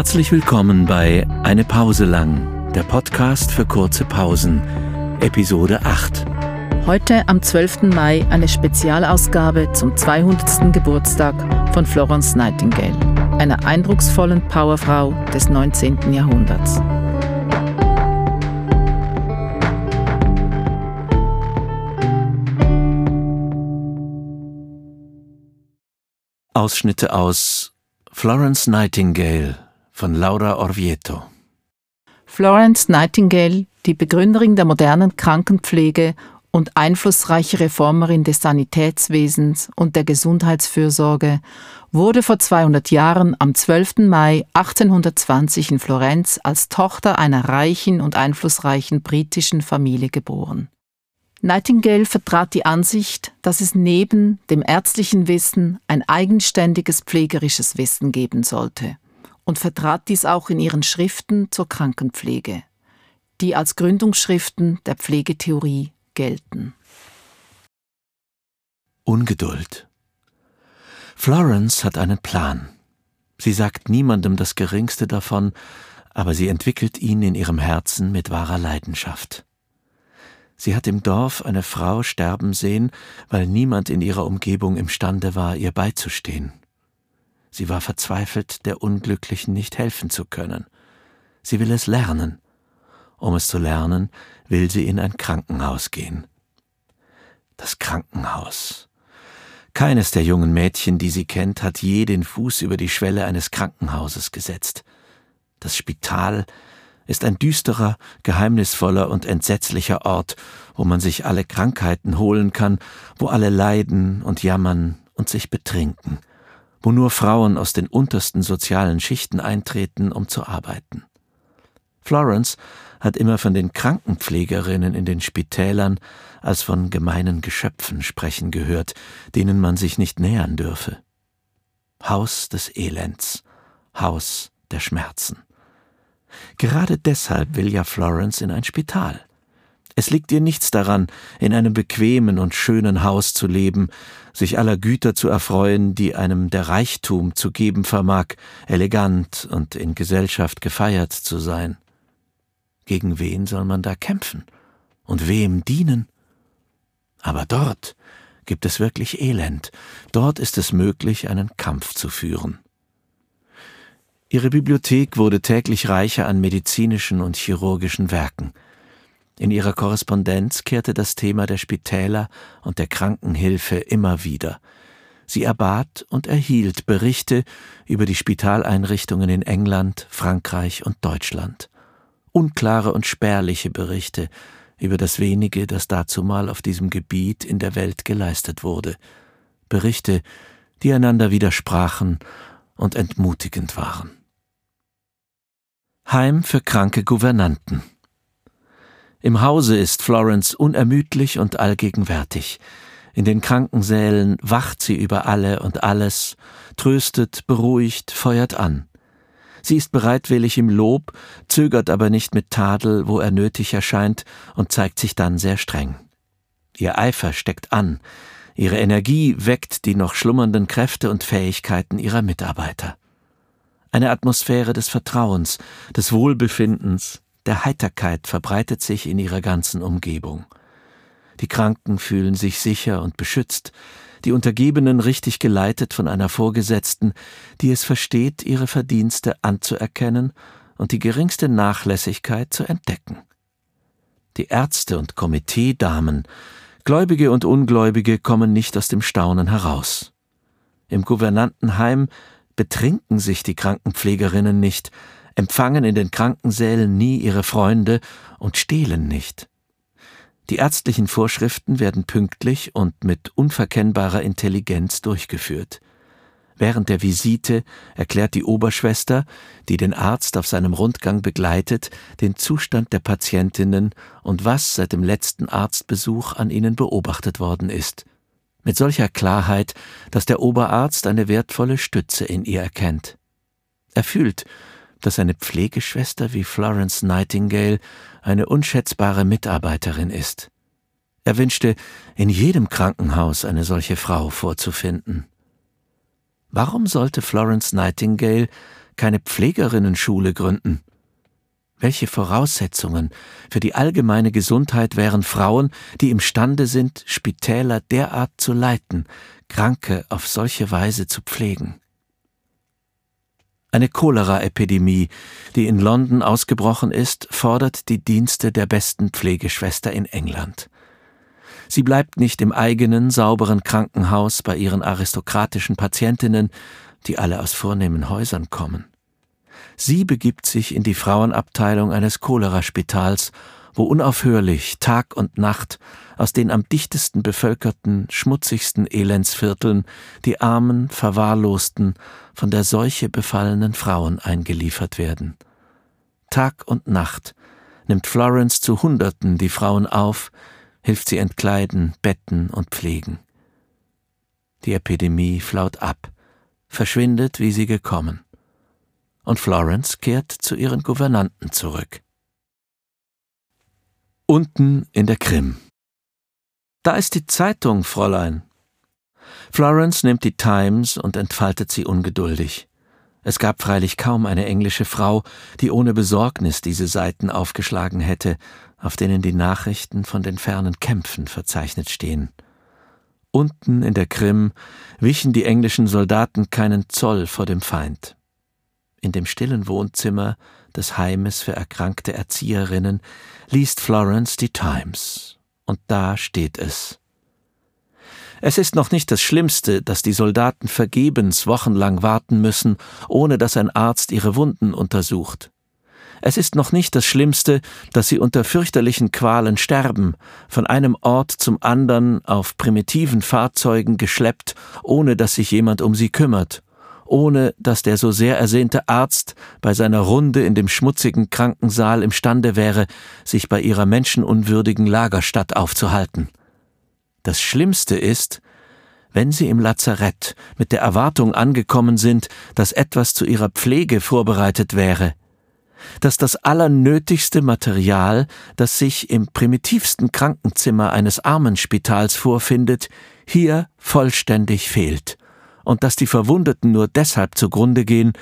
Herzlich willkommen bei Eine Pause lang, der Podcast für kurze Pausen, Episode 8. Heute am 12. Mai eine Spezialausgabe zum 200. Geburtstag von Florence Nightingale, einer eindrucksvollen Powerfrau des 19. Jahrhunderts. Ausschnitte aus Florence Nightingale von Laura Orvieto. Florence Nightingale, die Begründerin der modernen Krankenpflege und einflussreiche Reformerin des Sanitätswesens und der Gesundheitsfürsorge, wurde vor 200 Jahren am 12. Mai 1820 in Florenz als Tochter einer reichen und einflussreichen britischen Familie geboren. Nightingale vertrat die Ansicht, dass es neben dem ärztlichen Wissen ein eigenständiges pflegerisches Wissen geben sollte und vertrat dies auch in ihren Schriften zur Krankenpflege, die als Gründungsschriften der Pflegetheorie gelten. Ungeduld. Florence hat einen Plan. Sie sagt niemandem das geringste davon, aber sie entwickelt ihn in ihrem Herzen mit wahrer Leidenschaft. Sie hat im Dorf eine Frau sterben sehen, weil niemand in ihrer Umgebung imstande war, ihr beizustehen. Sie war verzweifelt, der Unglücklichen nicht helfen zu können. Sie will es lernen. Um es zu lernen, will sie in ein Krankenhaus gehen. Das Krankenhaus. Keines der jungen Mädchen, die sie kennt, hat je den Fuß über die Schwelle eines Krankenhauses gesetzt. Das Spital ist ein düsterer, geheimnisvoller und entsetzlicher Ort, wo man sich alle Krankheiten holen kann, wo alle leiden und jammern und sich betrinken, wo nur Frauen aus den untersten sozialen Schichten eintreten, um zu arbeiten. Florence hat immer von den Krankenpflegerinnen in den Spitälern als von gemeinen Geschöpfen sprechen gehört, denen man sich nicht nähern dürfe. Haus des Elends, Haus der Schmerzen. Gerade deshalb will ja Florence in ein Spital. Es liegt ihr nichts daran, in einem bequemen und schönen Haus zu leben, sich aller Güter zu erfreuen, die einem der Reichtum zu geben vermag, elegant und in Gesellschaft gefeiert zu sein. Gegen wen soll man da kämpfen? Und wem dienen? Aber dort gibt es wirklich Elend, dort ist es möglich, einen Kampf zu führen. Ihre Bibliothek wurde täglich reicher an medizinischen und chirurgischen Werken. In ihrer Korrespondenz kehrte das Thema der Spitäler und der Krankenhilfe immer wieder. Sie erbat und erhielt Berichte über die Spitaleinrichtungen in England, Frankreich und Deutschland. Unklare und spärliche Berichte über das wenige, das dazumal auf diesem Gebiet in der Welt geleistet wurde. Berichte, die einander widersprachen und entmutigend waren. Heim für kranke Gouvernanten. Im Hause ist Florence unermüdlich und allgegenwärtig. In den Krankensälen wacht sie über alle und alles, tröstet, beruhigt, feuert an. Sie ist bereitwillig im Lob, zögert aber nicht mit Tadel, wo er nötig erscheint, und zeigt sich dann sehr streng. Ihr Eifer steckt an, ihre Energie weckt die noch schlummernden Kräfte und Fähigkeiten ihrer Mitarbeiter eine Atmosphäre des Vertrauens, des Wohlbefindens, der Heiterkeit verbreitet sich in ihrer ganzen Umgebung. Die Kranken fühlen sich sicher und beschützt, die Untergebenen richtig geleitet von einer Vorgesetzten, die es versteht, ihre Verdienste anzuerkennen und die geringste Nachlässigkeit zu entdecken. Die Ärzte und Komiteedamen, Gläubige und Ungläubige kommen nicht aus dem Staunen heraus. Im Gouvernantenheim betrinken sich die Krankenpflegerinnen nicht, empfangen in den Krankensälen nie ihre Freunde und stehlen nicht. Die ärztlichen Vorschriften werden pünktlich und mit unverkennbarer Intelligenz durchgeführt. Während der Visite erklärt die Oberschwester, die den Arzt auf seinem Rundgang begleitet, den Zustand der Patientinnen und was seit dem letzten Arztbesuch an ihnen beobachtet worden ist mit solcher Klarheit, dass der Oberarzt eine wertvolle Stütze in ihr erkennt. Er fühlt, dass eine Pflegeschwester wie Florence Nightingale eine unschätzbare Mitarbeiterin ist. Er wünschte, in jedem Krankenhaus eine solche Frau vorzufinden. Warum sollte Florence Nightingale keine Pflegerinnenschule gründen? Welche Voraussetzungen für die allgemeine Gesundheit wären Frauen, die imstande sind, Spitäler derart zu leiten, Kranke auf solche Weise zu pflegen? Eine Cholera-Epidemie, die in London ausgebrochen ist, fordert die Dienste der besten Pflegeschwester in England. Sie bleibt nicht im eigenen, sauberen Krankenhaus bei ihren aristokratischen Patientinnen, die alle aus vornehmen Häusern kommen. Sie begibt sich in die Frauenabteilung eines Choleraspitals, wo unaufhörlich Tag und Nacht aus den am dichtesten bevölkerten, schmutzigsten Elendsvierteln die armen, verwahrlosten, von der Seuche befallenen Frauen eingeliefert werden. Tag und Nacht nimmt Florence zu Hunderten die Frauen auf, hilft sie entkleiden, betten und pflegen. Die Epidemie flaut ab, verschwindet, wie sie gekommen. Und Florence kehrt zu ihren Gouvernanten zurück. Unten in der Krim. Da ist die Zeitung, Fräulein. Florence nimmt die Times und entfaltet sie ungeduldig. Es gab freilich kaum eine englische Frau, die ohne Besorgnis diese Seiten aufgeschlagen hätte, auf denen die Nachrichten von den fernen Kämpfen verzeichnet stehen. Unten in der Krim wichen die englischen Soldaten keinen Zoll vor dem Feind. In dem stillen Wohnzimmer des Heimes für erkrankte Erzieherinnen liest Florence die Times. Und da steht es. Es ist noch nicht das Schlimmste, dass die Soldaten vergebens wochenlang warten müssen, ohne dass ein Arzt ihre Wunden untersucht. Es ist noch nicht das Schlimmste, dass sie unter fürchterlichen Qualen sterben, von einem Ort zum anderen auf primitiven Fahrzeugen geschleppt, ohne dass sich jemand um sie kümmert, ohne dass der so sehr ersehnte Arzt bei seiner Runde in dem schmutzigen Krankensaal imstande wäre, sich bei ihrer menschenunwürdigen Lagerstadt aufzuhalten. Das Schlimmste ist, wenn sie im Lazarett mit der Erwartung angekommen sind, dass etwas zu ihrer Pflege vorbereitet wäre, dass das allernötigste Material, das sich im primitivsten Krankenzimmer eines Armenspitals vorfindet, hier vollständig fehlt, und dass die Verwundeten nur deshalb zugrunde gehen,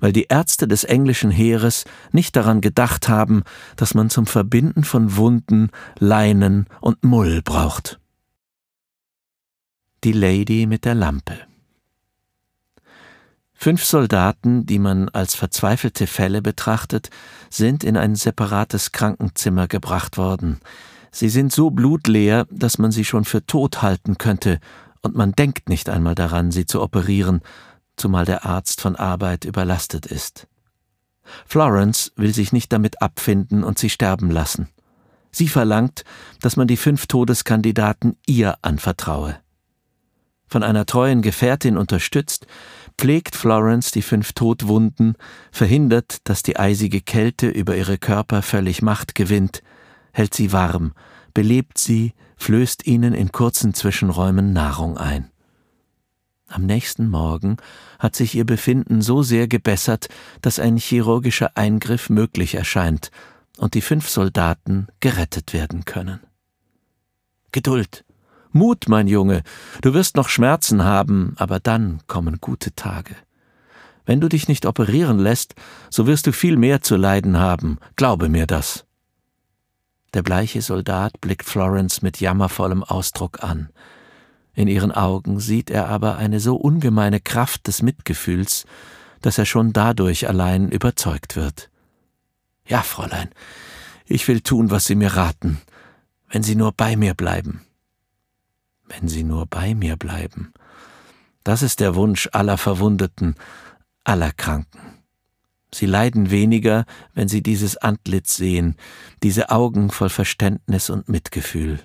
weil die Ärzte des englischen Heeres nicht daran gedacht haben, dass man zum Verbinden von Wunden Leinen und Mull braucht. Die Lady mit der Lampe Fünf Soldaten, die man als verzweifelte Fälle betrachtet, sind in ein separates Krankenzimmer gebracht worden. Sie sind so blutleer, dass man sie schon für tot halten könnte, und man denkt nicht einmal daran, sie zu operieren, zumal der Arzt von Arbeit überlastet ist. Florence will sich nicht damit abfinden und sie sterben lassen. Sie verlangt, dass man die fünf Todeskandidaten ihr anvertraue. Von einer treuen Gefährtin unterstützt, pflegt Florence die fünf Todwunden, verhindert, dass die eisige Kälte über ihre Körper völlig Macht gewinnt, hält sie warm, belebt sie, flößt ihnen in kurzen Zwischenräumen Nahrung ein. Am nächsten Morgen hat sich ihr Befinden so sehr gebessert, dass ein chirurgischer Eingriff möglich erscheint und die fünf Soldaten gerettet werden können. Geduld, Mut, mein Junge, du wirst noch Schmerzen haben, aber dann kommen gute Tage. Wenn du dich nicht operieren lässt, so wirst du viel mehr zu leiden haben, glaube mir das. Der bleiche Soldat blickt Florence mit jammervollem Ausdruck an. In ihren Augen sieht er aber eine so ungemeine Kraft des Mitgefühls, dass er schon dadurch allein überzeugt wird. Ja, Fräulein, ich will tun, was Sie mir raten, wenn Sie nur bei mir bleiben wenn sie nur bei mir bleiben. Das ist der Wunsch aller Verwundeten, aller Kranken. Sie leiden weniger, wenn sie dieses Antlitz sehen, diese Augen voll Verständnis und Mitgefühl.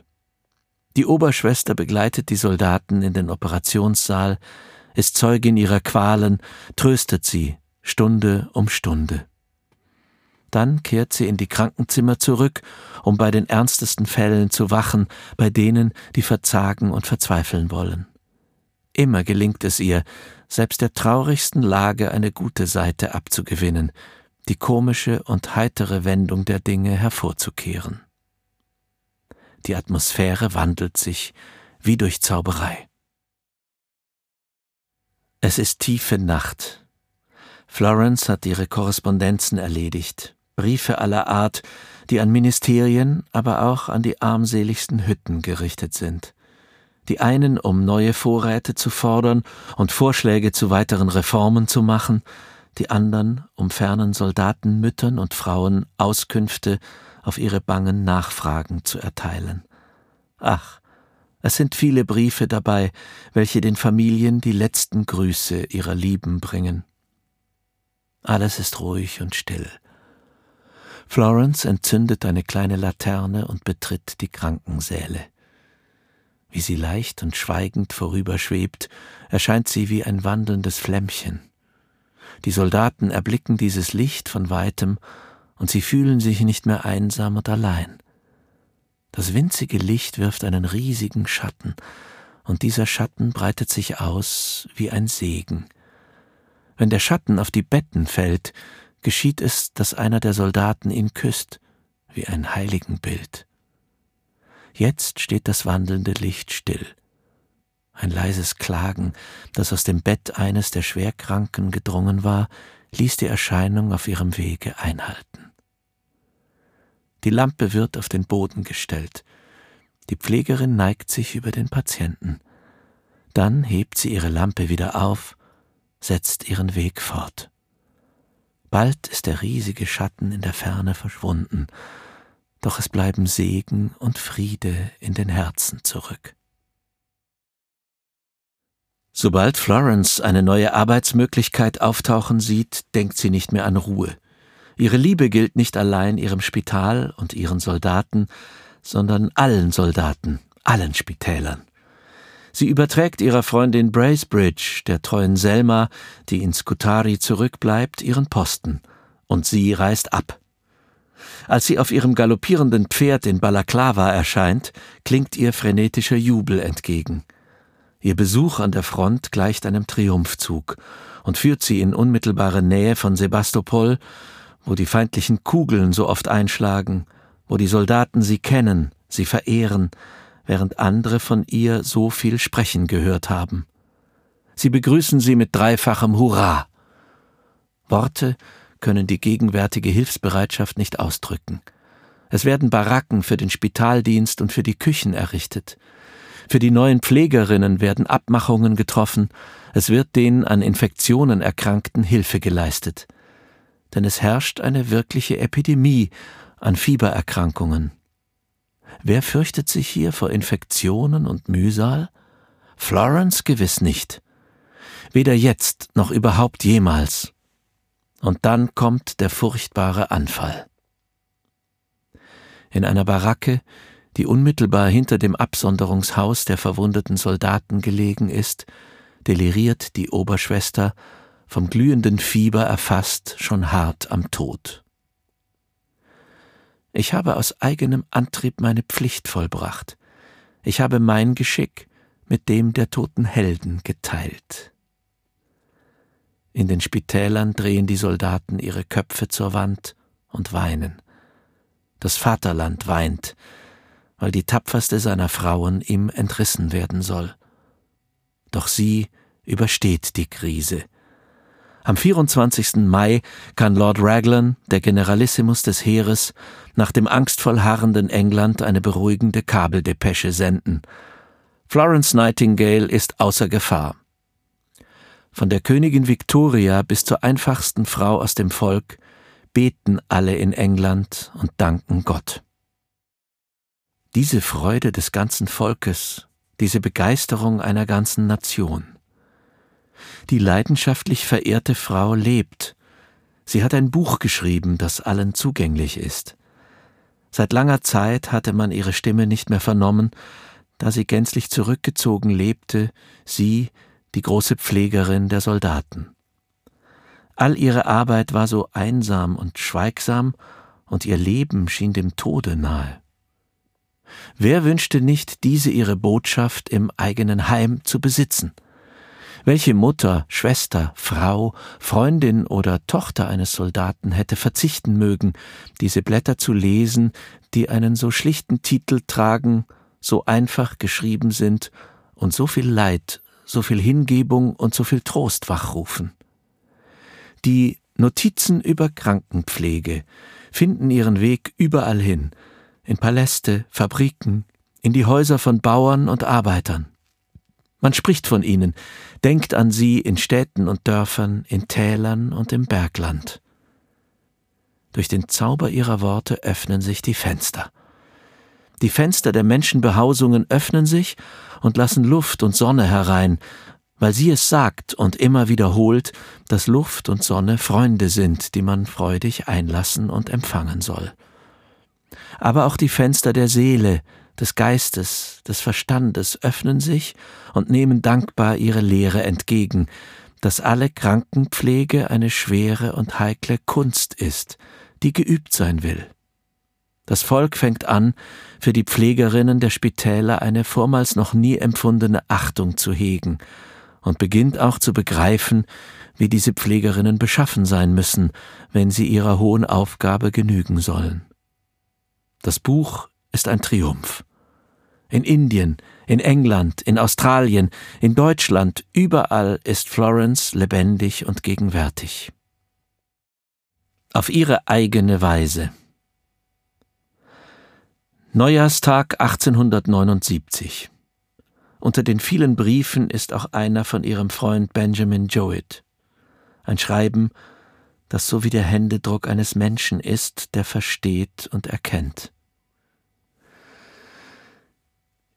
Die Oberschwester begleitet die Soldaten in den Operationssaal, ist Zeugin ihrer Qualen, tröstet sie Stunde um Stunde. Dann kehrt sie in die Krankenzimmer zurück, um bei den ernstesten Fällen zu wachen, bei denen, die verzagen und verzweifeln wollen. Immer gelingt es ihr, selbst der traurigsten Lage eine gute Seite abzugewinnen, die komische und heitere Wendung der Dinge hervorzukehren. Die Atmosphäre wandelt sich wie durch Zauberei. Es ist tiefe Nacht, Florence hat ihre Korrespondenzen erledigt, Briefe aller Art, die an Ministerien, aber auch an die armseligsten Hütten gerichtet sind. Die einen, um neue Vorräte zu fordern und Vorschläge zu weiteren Reformen zu machen, die anderen, um fernen Soldatenmüttern und Frauen Auskünfte auf ihre bangen Nachfragen zu erteilen. Ach, es sind viele Briefe dabei, welche den Familien die letzten Grüße ihrer Lieben bringen. Alles ist ruhig und still. Florence entzündet eine kleine Laterne und betritt die Krankensäle. Wie sie leicht und schweigend vorüberschwebt, erscheint sie wie ein wandelndes Flämmchen. Die Soldaten erblicken dieses Licht von weitem, und sie fühlen sich nicht mehr einsam und allein. Das winzige Licht wirft einen riesigen Schatten, und dieser Schatten breitet sich aus wie ein Segen. Wenn der Schatten auf die Betten fällt, geschieht es, dass einer der Soldaten ihn küsst, wie ein Heiligenbild. Jetzt steht das wandelnde Licht still. Ein leises Klagen, das aus dem Bett eines der Schwerkranken gedrungen war, ließ die Erscheinung auf ihrem Wege einhalten. Die Lampe wird auf den Boden gestellt. Die Pflegerin neigt sich über den Patienten. Dann hebt sie ihre Lampe wieder auf setzt ihren Weg fort. Bald ist der riesige Schatten in der Ferne verschwunden, doch es bleiben Segen und Friede in den Herzen zurück. Sobald Florence eine neue Arbeitsmöglichkeit auftauchen sieht, denkt sie nicht mehr an Ruhe. Ihre Liebe gilt nicht allein ihrem Spital und ihren Soldaten, sondern allen Soldaten, allen Spitälern. Sie überträgt ihrer Freundin Bracebridge, der treuen Selma, die in Skutari zurückbleibt, ihren Posten, und sie reist ab. Als sie auf ihrem galoppierenden Pferd in Balaklava erscheint, klingt ihr frenetischer Jubel entgegen. Ihr Besuch an der Front gleicht einem Triumphzug und führt sie in unmittelbare Nähe von Sebastopol, wo die feindlichen Kugeln so oft einschlagen, wo die Soldaten sie kennen, sie verehren, während andere von ihr so viel sprechen gehört haben. Sie begrüßen sie mit dreifachem Hurra. Worte können die gegenwärtige Hilfsbereitschaft nicht ausdrücken. Es werden Baracken für den Spitaldienst und für die Küchen errichtet. Für die neuen Pflegerinnen werden Abmachungen getroffen, es wird den an Infektionen Erkrankten Hilfe geleistet. Denn es herrscht eine wirkliche Epidemie an Fiebererkrankungen. Wer fürchtet sich hier vor Infektionen und Mühsal? Florence gewiss nicht. Weder jetzt noch überhaupt jemals. Und dann kommt der furchtbare Anfall. In einer Baracke, die unmittelbar hinter dem Absonderungshaus der verwundeten Soldaten gelegen ist, deliriert die Oberschwester, vom glühenden Fieber erfasst, schon hart am Tod. Ich habe aus eigenem Antrieb meine Pflicht vollbracht. Ich habe mein Geschick mit dem der toten Helden geteilt. In den Spitälern drehen die Soldaten ihre Köpfe zur Wand und weinen. Das Vaterland weint, weil die tapferste seiner Frauen ihm entrissen werden soll. Doch sie übersteht die Krise. Am 24. Mai kann Lord Raglan, der Generalissimus des Heeres, nach dem angstvoll harrenden England eine beruhigende Kabeldepesche senden. Florence Nightingale ist außer Gefahr. Von der Königin Victoria bis zur einfachsten Frau aus dem Volk beten alle in England und danken Gott. Diese Freude des ganzen Volkes, diese Begeisterung einer ganzen Nation. Die leidenschaftlich verehrte Frau lebt. Sie hat ein Buch geschrieben, das allen zugänglich ist. Seit langer Zeit hatte man ihre Stimme nicht mehr vernommen, da sie gänzlich zurückgezogen lebte, sie, die große Pflegerin der Soldaten. All ihre Arbeit war so einsam und schweigsam, und ihr Leben schien dem Tode nahe. Wer wünschte nicht, diese ihre Botschaft im eigenen Heim zu besitzen? Welche Mutter, Schwester, Frau, Freundin oder Tochter eines Soldaten hätte verzichten mögen, diese Blätter zu lesen, die einen so schlichten Titel tragen, so einfach geschrieben sind und so viel Leid, so viel Hingebung und so viel Trost wachrufen? Die Notizen über Krankenpflege finden ihren Weg überall hin, in Paläste, Fabriken, in die Häuser von Bauern und Arbeitern. Man spricht von ihnen, denkt an sie in Städten und Dörfern, in Tälern und im Bergland. Durch den Zauber ihrer Worte öffnen sich die Fenster. Die Fenster der Menschenbehausungen öffnen sich und lassen Luft und Sonne herein, weil sie es sagt und immer wiederholt, dass Luft und Sonne Freunde sind, die man freudig einlassen und empfangen soll. Aber auch die Fenster der Seele, des Geistes, des Verstandes öffnen sich und nehmen dankbar ihre Lehre entgegen, dass alle Krankenpflege eine schwere und heikle Kunst ist, die geübt sein will. Das Volk fängt an, für die Pflegerinnen der Spitäler eine vormals noch nie empfundene Achtung zu hegen und beginnt auch zu begreifen, wie diese Pflegerinnen beschaffen sein müssen, wenn sie ihrer hohen Aufgabe genügen sollen. Das Buch ist ein Triumph. In Indien, in England, in Australien, in Deutschland, überall ist Florence lebendig und gegenwärtig. Auf ihre eigene Weise. Neujahrstag 1879. Unter den vielen Briefen ist auch einer von ihrem Freund Benjamin Jowett. Ein Schreiben, das so wie der Händedruck eines Menschen ist, der versteht und erkennt.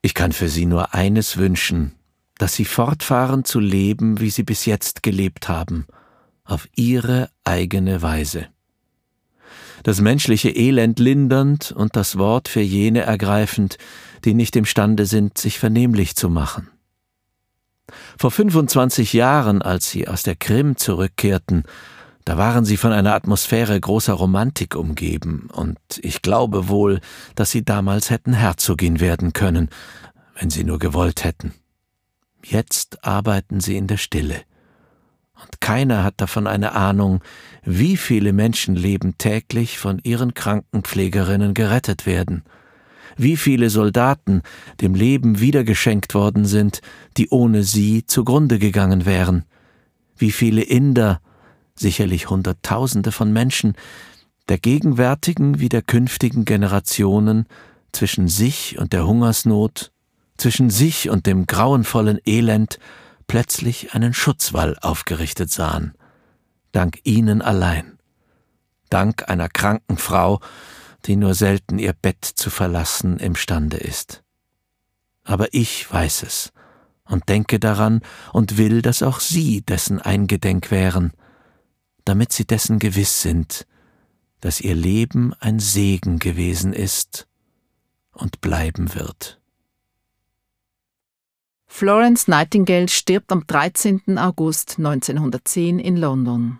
Ich kann für Sie nur eines wünschen, dass Sie fortfahren zu leben, wie Sie bis jetzt gelebt haben, auf Ihre eigene Weise das menschliche Elend lindernd und das Wort für jene ergreifend, die nicht imstande sind, sich vernehmlich zu machen. Vor 25 Jahren, als sie aus der Krim zurückkehrten, da waren sie von einer Atmosphäre großer Romantik umgeben, und ich glaube wohl, dass sie damals hätten Herzogin werden können, wenn sie nur gewollt hätten. Jetzt arbeiten sie in der Stille und keiner hat davon eine Ahnung, wie viele Menschenleben täglich von ihren Krankenpflegerinnen gerettet werden, wie viele Soldaten dem Leben wiedergeschenkt worden sind, die ohne sie zugrunde gegangen wären, wie viele Inder, sicherlich Hunderttausende von Menschen, der gegenwärtigen wie der künftigen Generationen zwischen sich und der Hungersnot, zwischen sich und dem grauenvollen Elend plötzlich einen Schutzwall aufgerichtet sahen. Dank ihnen allein. Dank einer kranken Frau, die nur selten ihr Bett zu verlassen imstande ist. Aber ich weiß es und denke daran und will, dass auch Sie dessen eingedenk wären, damit Sie dessen gewiss sind, dass Ihr Leben ein Segen gewesen ist und bleiben wird. Florence Nightingale stirbt am 13. August 1910 in London.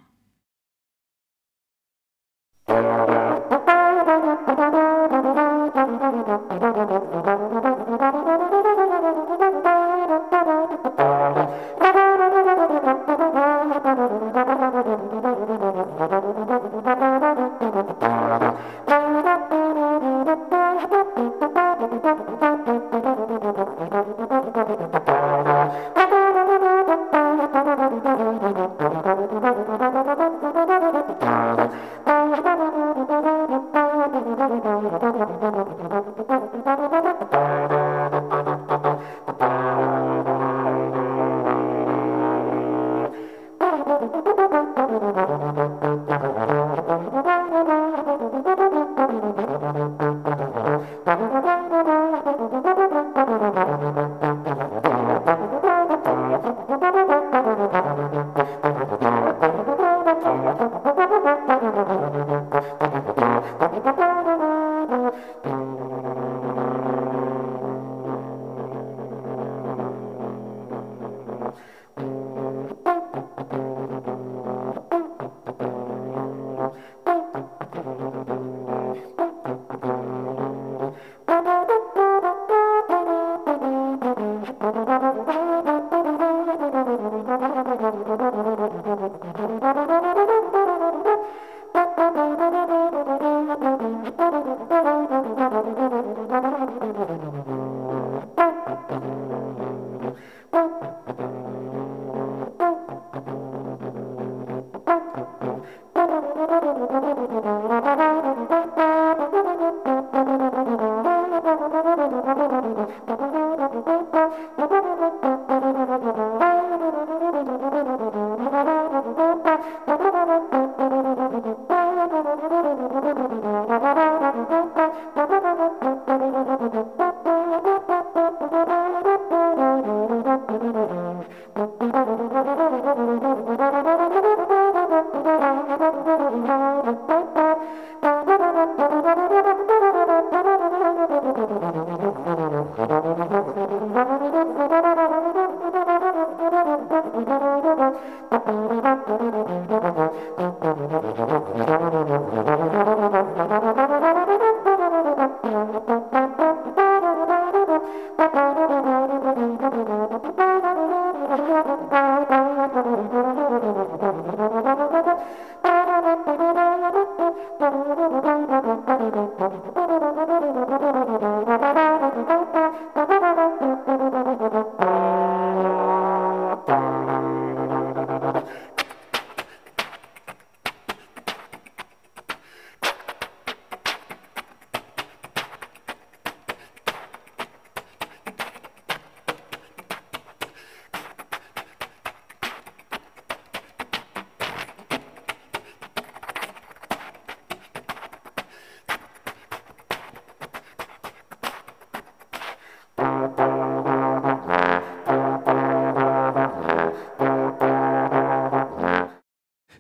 どどどどどどどどどどどどどど。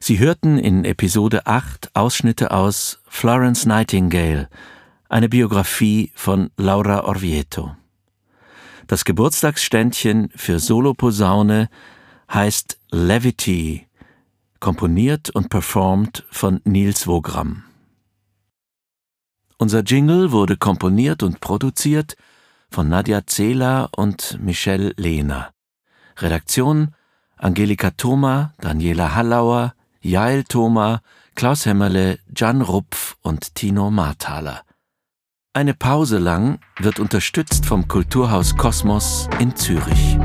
Sie hörten in Episode 8 Ausschnitte aus Florence Nightingale, eine Biografie von Laura Orvieto. Das Geburtstagsständchen für Soloposaune heißt Levity, komponiert und performt von Nils Wogram. Unser Jingle wurde komponiert und produziert von Nadja Zehler und Michelle Lehner. Redaktion Angelika Thoma, Daniela Hallauer, Jael Thoma, Klaus Hämmerle, Jan Rupf und Tino Marthaler. Eine Pause lang wird unterstützt vom Kulturhaus Kosmos in Zürich.